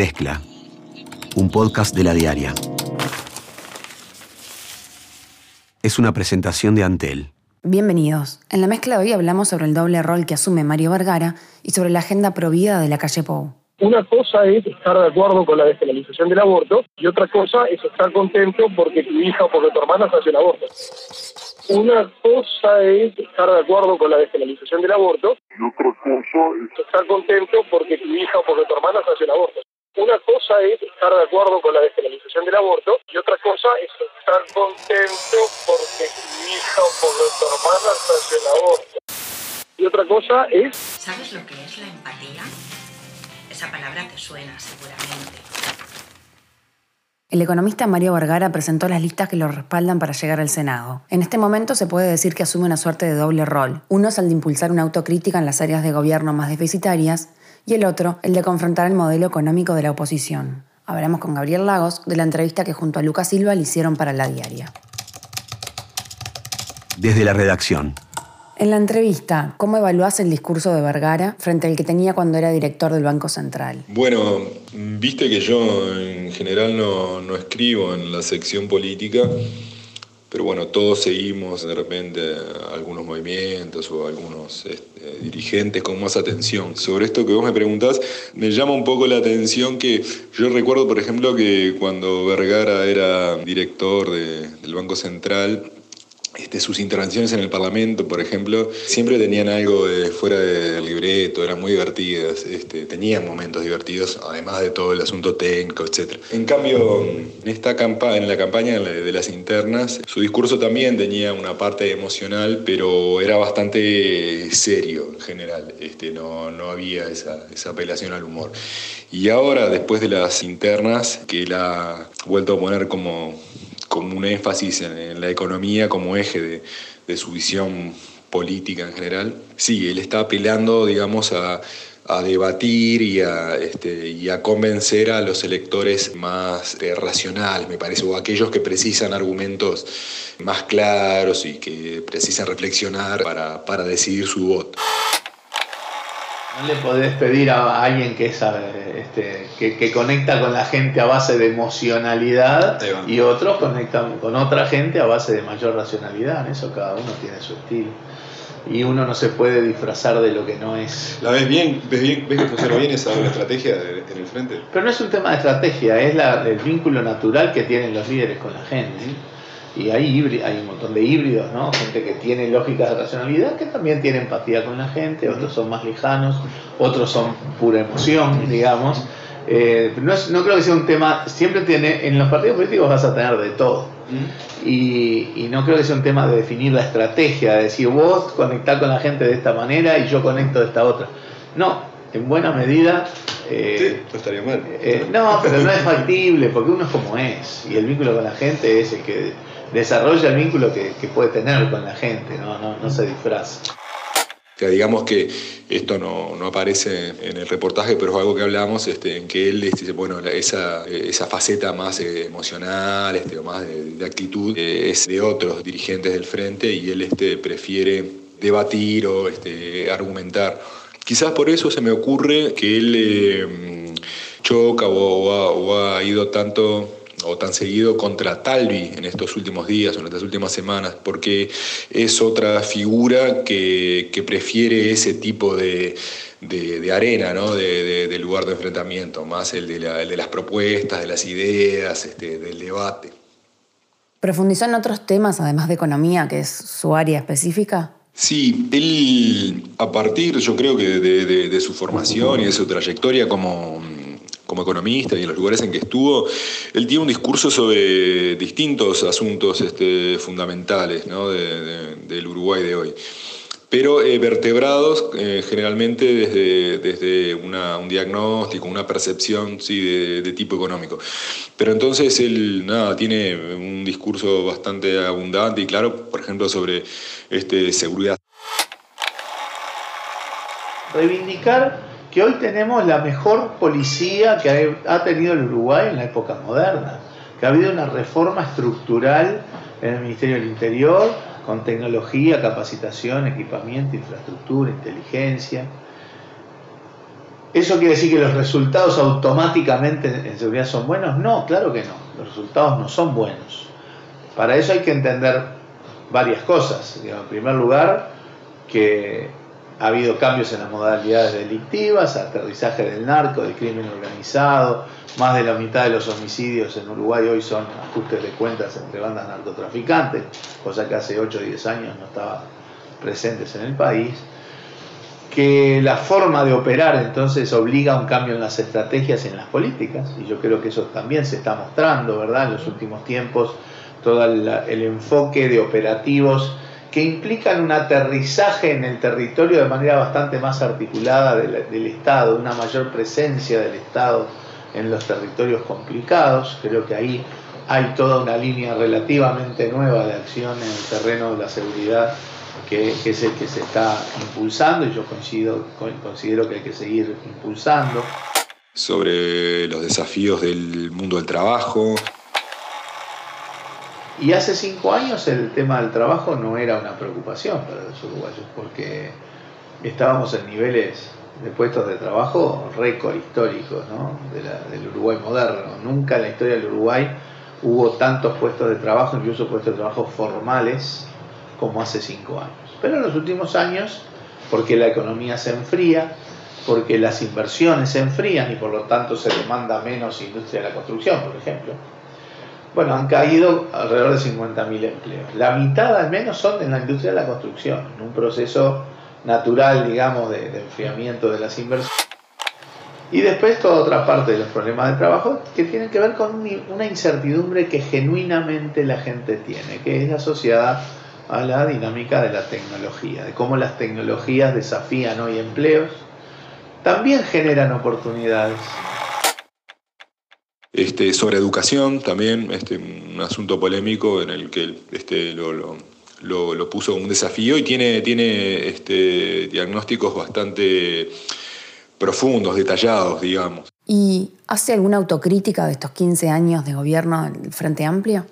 Mezcla, un podcast de la diaria. Es una presentación de Antel. Bienvenidos. En la mezcla de hoy hablamos sobre el doble rol que asume Mario Vergara y sobre la agenda provida de la calle Pou. Una cosa es estar de acuerdo con la despenalización del aborto y otra cosa es estar contento porque tu hija o porque tu hermana se hace el aborto. Una cosa es estar de acuerdo con la despenalización del aborto y otra cosa es estar contento porque tu hija o porque tu hermana se hace el aborto. Una cosa es estar de acuerdo con la despenalización del aborto y otra cosa es estar contento porque tu hija o porque tu hermana hace el aborto. Y otra cosa es... ¿Sabes lo que es la empatía? Esa palabra te suena seguramente. El economista Mario Vergara presentó las listas que lo respaldan para llegar al Senado. En este momento se puede decir que asume una suerte de doble rol. Uno es el de impulsar una autocrítica en las áreas de gobierno más deficitarias y el otro el de confrontar el modelo económico de la oposición. Hablamos con Gabriel Lagos de la entrevista que junto a Lucas Silva le hicieron para la diaria. Desde la redacción. En la entrevista, ¿cómo evaluás el discurso de Vergara frente al que tenía cuando era director del Banco Central? Bueno, viste que yo en general no, no escribo en la sección política, pero bueno, todos seguimos de repente algunos movimientos o algunos este, dirigentes con más atención. Sobre esto que vos me preguntás, me llama un poco la atención que yo recuerdo, por ejemplo, que cuando Vergara era director de- del Banco Central, este, sus intervenciones en el Parlamento, por ejemplo, siempre tenían algo fuera del libreto, eran muy divertidas, este, tenían momentos divertidos, además de todo el asunto técnico, etc. En cambio, en, esta campa en la campaña de las internas, su discurso también tenía una parte emocional, pero era bastante serio en general, este, no, no había esa, esa apelación al humor. Y ahora, después de las internas, que él ha vuelto a poner como como un énfasis en, en la economía como eje de, de su visión política en general. Sí, él está apelando, digamos, a, a debatir y a, este, y a convencer a los electores más eh, racionales, me parece, o aquellos que precisan argumentos más claros y que precisan reflexionar para, para decidir su voto. No le podés pedir a alguien que, es, este, que, que conecta con la gente a base de emocionalidad y otros conectan con otra gente a base de mayor racionalidad. En eso cada uno tiene su estilo. Y uno no se puede disfrazar de lo que no es. ¿La ves bien? ¿Ves, bien, ves que funciona bien esa estrategia en el frente? Pero no es un tema de estrategia, es la- el vínculo natural que tienen los líderes con la gente. Y hay, hay un montón de híbridos, ¿no? Gente que tiene lógicas de racionalidad, que también tiene empatía con la gente, otros son más lejanos, otros son pura emoción, digamos. Eh, no, es- no creo que sea un tema, siempre tiene, en los partidos políticos vas a tener de todo. Y, y no creo que sea un tema de definir la estrategia, de decir vos conectá con la gente de esta manera y yo conecto de esta otra. No, en buena medida... eh, no estaría mal. eh, no, pero no es factible, porque uno es como es, y el vínculo con la gente es el que desarrolla el vínculo que, puede tener con la gente, no, se disfraza. Digamos que esto no, aparece en el reportaje, pero es algo que hablamos, este, en que él este, bueno, esa, faceta más eh, emocional, este, más de, actitud, eh, es de otros dirigentes del frente y él este, prefiere debatir o este, argumentar. Quizás por eso se me ocurre que él eh, choca o ha ido tanto o tan seguido contra Talvi en estos últimos días o en estas últimas semanas, porque es otra figura que, que prefiere ese tipo de, de- de arena, ¿no? de, de- lugar de enfrentamiento, más el de, la- el de las propuestas, de las ideas, este, del debate. ¿Profundizó en otros temas, además de economía, que es su área específica? Sí, él a partir, yo creo que de, de- de su formación y de su trayectoria como, como economista y en los lugares en que estuvo, él tiene un discurso sobre distintos asuntos este, fundamentales del Uruguay de hoy. Pero eh, vertebrados eh, generalmente desde, desde un diagnóstico, una percepción sí, de, de tipo económico. Pero entonces él nada, tiene un discurso bastante abundante y claro, por ejemplo, sobre este, seguridad Reivindicar que hoy tenemos la mejor policía que ha- tenido el Uruguay en la época moderna, que ha habido una reforma estructural en el Ministerio del Interior, con tecnología, capacitación, equipamiento, infraestructura, inteligencia. ¿Eso quiere decir que los resultados automáticamente en seguridad son buenos? No, claro que no. Los resultados no son buenos. Para eso hay que entender varias cosas. En primer lugar, que ha habido cambios en las modalidades delictivas, aterrizaje del narco, del crimen organizado, más de la mitad de los homicidios en Uruguay hoy son ajustes de cuentas entre bandas narcotraficantes, cosa que hace 8 o 10 años no estaba presentes en el país que la forma de operar entonces obliga a un cambio en las estrategias y en las políticas, y yo creo que eso también se está mostrando, ¿verdad? En los últimos tiempos, todo el, enfoque de operativos que implican un aterrizaje en el territorio de manera bastante más articulada del, Estado, una mayor presencia del Estado en los territorios complicados, creo que ahí hay toda una línea relativamente nueva de acción en el terreno de la seguridad que, es el que se está impulsando y yo coincido, considero que hay que seguir impulsando. Sobre los desafíos del mundo del trabajo. Y hace cinco años el tema del trabajo no era una preocupación para los uruguayos porque estábamos en niveles de puestos de trabajo récord históricos ¿no? del Uruguay moderno. Nunca en la historia del Uruguay hubo tantos puestos de trabajo, incluso puestos de trabajo formales, como hace cinco años. Pero en los últimos años, porque la economía se enfría, porque las inversiones se enfrían y por lo tanto se demanda menos industria de la construcción, por ejemplo, bueno, han caído alrededor de 50.000 empleos. La mitad al menos son en la industria de la construcción, en un proceso natural, digamos, de, enfriamiento de las inversiones. Y después toda otra parte de los problemas de trabajo que tienen que ver con una incertidumbre que genuinamente la gente tiene, que es asociada a la dinámica de la tecnología, de cómo las tecnologías desafían hoy empleos, también generan oportunidades. Este, sobre educación también, este, un asunto polémico en el que este, lo, puso un desafío y tiene, tiene diagnósticos bastante profundos, detallados, digamos. ¿Y hace alguna autocrítica de estos 15 años de gobierno del Frente Amplio?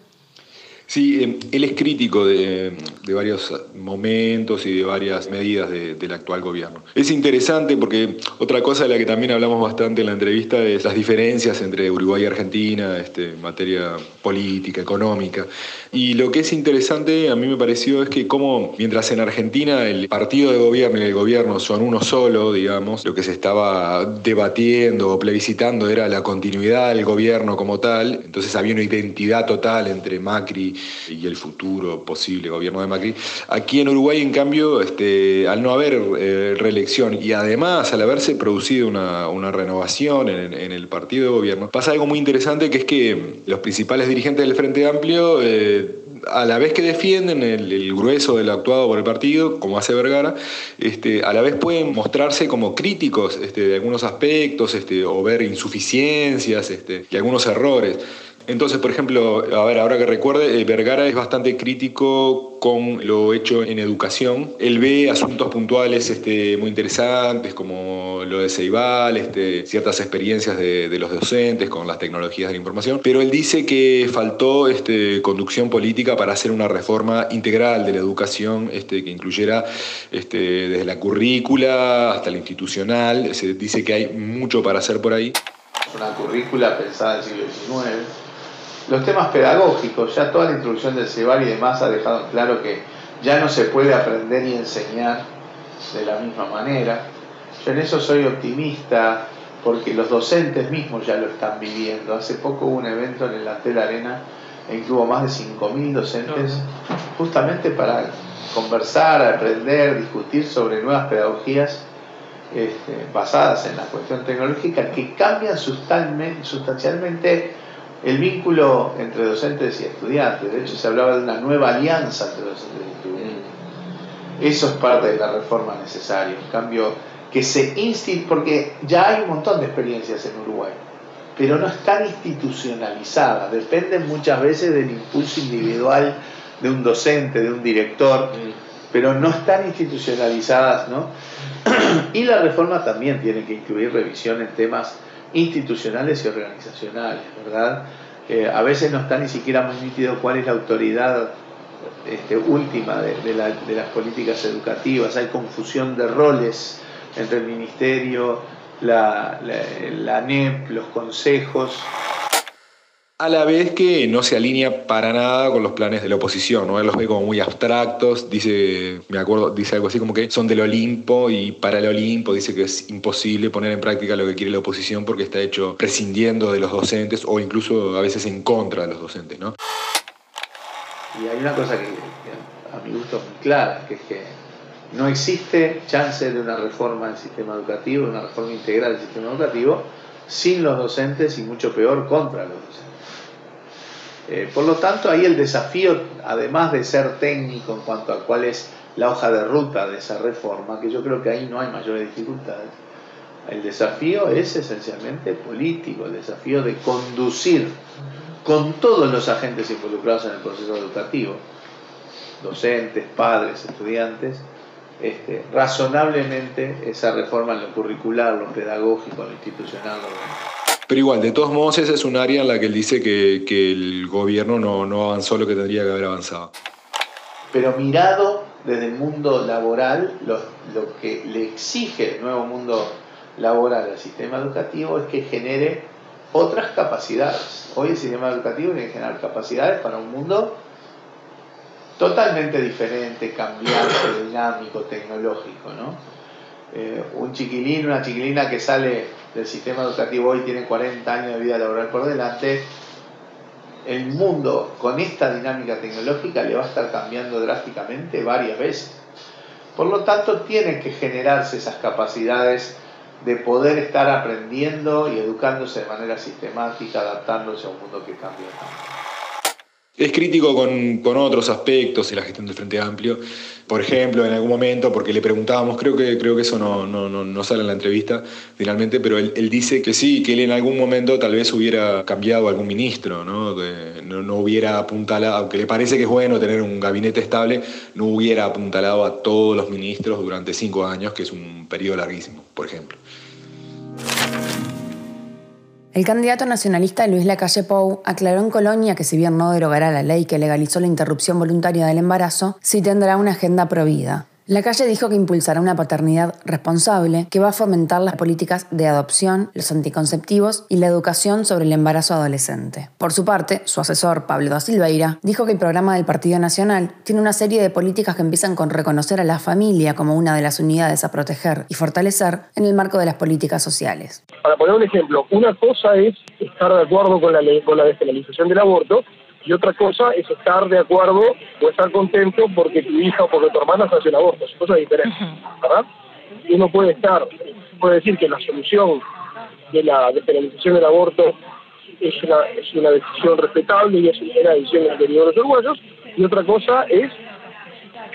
Sí, em, él es crítico de, varios momentos y de varias medidas del actual gobierno. Es interesante porque otra cosa de la que también hablamos bastante en la entrevista es las diferencias entre Uruguay y Argentina este, en materia política, económica. Y lo que es interesante a mí me pareció es que como mientras en Argentina el partido de gobierno y el gobierno son uno solo, digamos, lo que se estaba debatiendo o plebiscitando era la continuidad del gobierno como tal, entonces había una identidad total entre Macri y el futuro posible gobierno de Macri. Aquí en Uruguay, en cambio, este, al no haber eh, reelección y además al haberse producido una, renovación en, el partido de gobierno, pasa algo muy interesante que es que los principales dirigentes del Frente Amplio... Eh, a la vez que defienden el, grueso del actuado por el partido, como hace Vergara, este, a la vez pueden mostrarse como críticos este, de algunos aspectos este, o ver insuficiencias este, y algunos errores. Entonces, por ejemplo, a ver, ahora que recuerde, eh, Vergara es bastante crítico con lo hecho en educación. Él ve asuntos puntuales este, muy interesantes, como lo de Ceibal, este, ciertas experiencias de, los docentes con las tecnologías de la información, pero él dice que faltó este, conducción política para hacer una reforma integral de la educación este, que incluyera este, desde la currícula hasta la institucional. Se dice que hay mucho para hacer por ahí. Una currícula pensada en el siglo XIX los temas pedagógicos, ya toda la introducción del CEBAR y demás ha dejado claro que ya no se puede aprender y enseñar de la misma manera. Yo en eso soy optimista porque los docentes mismos ya lo están viviendo. Hace poco hubo un evento en el Antel Arena en que hubo más de 5.000 docentes justamente para conversar, aprender, discutir sobre nuevas pedagogías este, basadas en la cuestión tecnológica que cambian sustancialmente el vínculo entre docentes y estudiantes. De hecho, se hablaba de una nueva alianza entre docentes y estudiantes. Eso es parte de la reforma necesaria. Un cambio que se insti porque ya hay un montón de experiencias en Uruguay, pero no están institucionalizadas. Dependen muchas veces del impulso individual de un docente, de un director, pero no están institucionalizadas, ¿no? y la reforma también tiene que incluir revisión en temas institucionales y organizacionales, ¿verdad? a veces no está ni siquiera muy nítido cuál es la autoridad este, última de, las políticas educativas, hay confusión de roles entre el ministerio la, la, NEP, los consejos. A la vez que no se alinea para nada con los planes de la oposición, ¿no? Él los ve como muy abstractos, dice, me acuerdo, dice algo así como que son del Olimpo y para el Olimpo dice que es imposible poner en práctica lo que quiere la oposición porque está hecho prescindiendo de los docentes o incluso a veces en contra de los docentes, ¿no? Y hay una cosa que, a mi gusto es clara, que es que no existe chance de una reforma del sistema educativo, una reforma integral del sistema educativo, sin los docentes y mucho peor contra los docentes. Eh, por lo tanto, ahí el desafío, además de ser técnico en cuanto a cuál es la hoja de ruta de esa reforma, que yo creo que ahí no hay mayores dificultades, el desafío es esencialmente político, el desafío de conducir con todos los agentes involucrados en el proceso educativo, docentes, padres, estudiantes, este, razonablemente esa reforma en lo curricular, lo pedagógico, lo institucional. Pero igual, de todos modos, esa es un área en la que él dice que, el gobierno no, no avanzó lo que tendría que haber avanzado. Pero mirado desde el mundo laboral, lo, lo que le exige el nuevo mundo laboral al sistema educativo es que genere otras capacidades. Hoy el sistema educativo tiene que generar capacidades para un mundo totalmente diferente, cambiante, dinámico, tecnológico. ¿no? Eh, un chiquilín, una chiquilina que sale del sistema educativo hoy tiene 40 años de vida laboral por delante, el mundo con esta dinámica tecnológica le va a estar cambiando drásticamente varias veces. Por lo tanto, tienen que generarse esas capacidades de poder estar aprendiendo y educándose de manera sistemática, adaptándose a un mundo que cambia tanto. Es crítico con, otros aspectos de la gestión del Frente Amplio. Por ejemplo, en algún momento, porque le preguntábamos, creo que, creo que eso no, no, no sale en la entrevista finalmente, pero él, él, dice que sí, que él en algún momento tal vez hubiera cambiado algún ministro, ¿no? No, no hubiera apuntalado, aunque le parece que es bueno tener un gabinete estable, no hubiera apuntalado a todos los ministros durante cinco años, que es un periodo larguísimo, por ejemplo. El candidato nacionalista Luis Lacalle Pou aclaró en Colonia que si bien no derogará la ley que legalizó la interrupción voluntaria del embarazo, sí tendrá una agenda prohibida. La calle dijo que impulsará una paternidad responsable que va a fomentar las políticas de adopción, los anticonceptivos y la educación sobre el embarazo adolescente. Por su parte, su asesor, Pablo da Silveira, dijo que el programa del Partido Nacional tiene una serie de políticas que empiezan con reconocer a la familia como una de las unidades a proteger y fortalecer en el marco de las políticas sociales. Para poner un ejemplo, una cosa es estar de acuerdo con la, con la despenalización del aborto y otra cosa es estar de acuerdo o estar contento porque tu hija o porque tu hermana se hace un aborto, es cosa diferente, ¿verdad? Uno puede estar, puede decir que la solución de la despenalización del aborto es una, es una decisión respetable y es una decisión de los uruguayos, y otra cosa es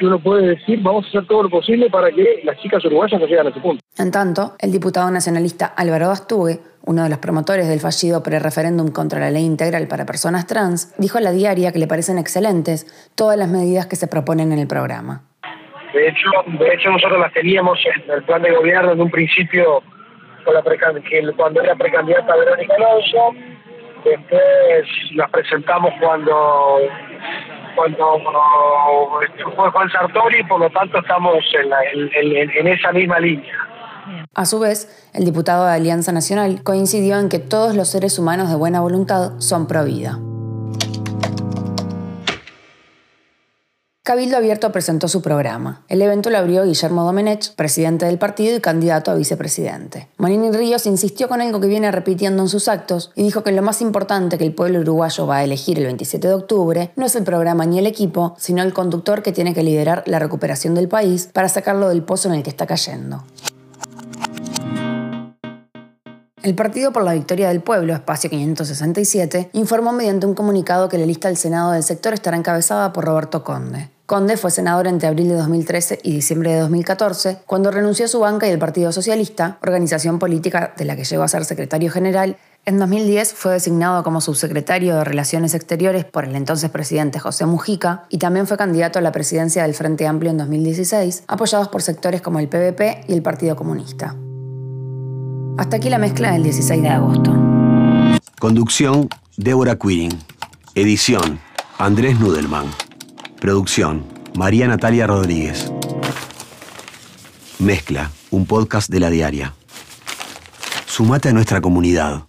que uno puede decir vamos a hacer todo lo posible para que las chicas uruguayas no lleguen a ese punto. En tanto, el diputado nacionalista Álvaro Astugue, uno de los promotores del fallido pre-referéndum contra la ley integral para personas trans, dijo a la diaria que le parecen excelentes todas las medidas que se proponen en el programa. De hecho, de hecho nosotros las teníamos en el plan de gobierno en un principio con la cuando era precandidata Verónica Alonso, después las presentamos cuando cuando fue Juan Sartori, por lo tanto estamos en esa misma línea. A su vez, el diputado de Alianza Nacional coincidió en que todos los seres humanos de buena voluntad son pro vida. Cabildo Abierto presentó su programa. El evento lo abrió Guillermo Domenech, presidente del partido y candidato a vicepresidente. Manini Ríos insistió con algo que viene repitiendo en sus actos y dijo que lo más importante que el pueblo uruguayo va a elegir el 27 de octubre no es el programa ni el equipo, sino el conductor que tiene que liderar la recuperación del país para sacarlo del pozo en el que está cayendo. El Partido por la Victoria del Pueblo, espacio 567, informó mediante un comunicado que la lista del Senado del sector estará encabezada por Roberto Conde. Conde fue senador entre abril de 2013 y diciembre de 2014, cuando renunció a su banca y el Partido Socialista, organización política de la que llegó a ser secretario general. En 2010 fue designado como subsecretario de Relaciones Exteriores por el entonces presidente José Mujica y también fue candidato a la presidencia del Frente Amplio en 2016, apoyados por sectores como el PVP y el Partido Comunista. Hasta aquí la mezcla del 16 de agosto. Conducción, Débora Quirin. Edición, Andrés Nudelman. Producción, María Natalia Rodríguez. Mezcla, un podcast de la diaria. Sumate a nuestra comunidad.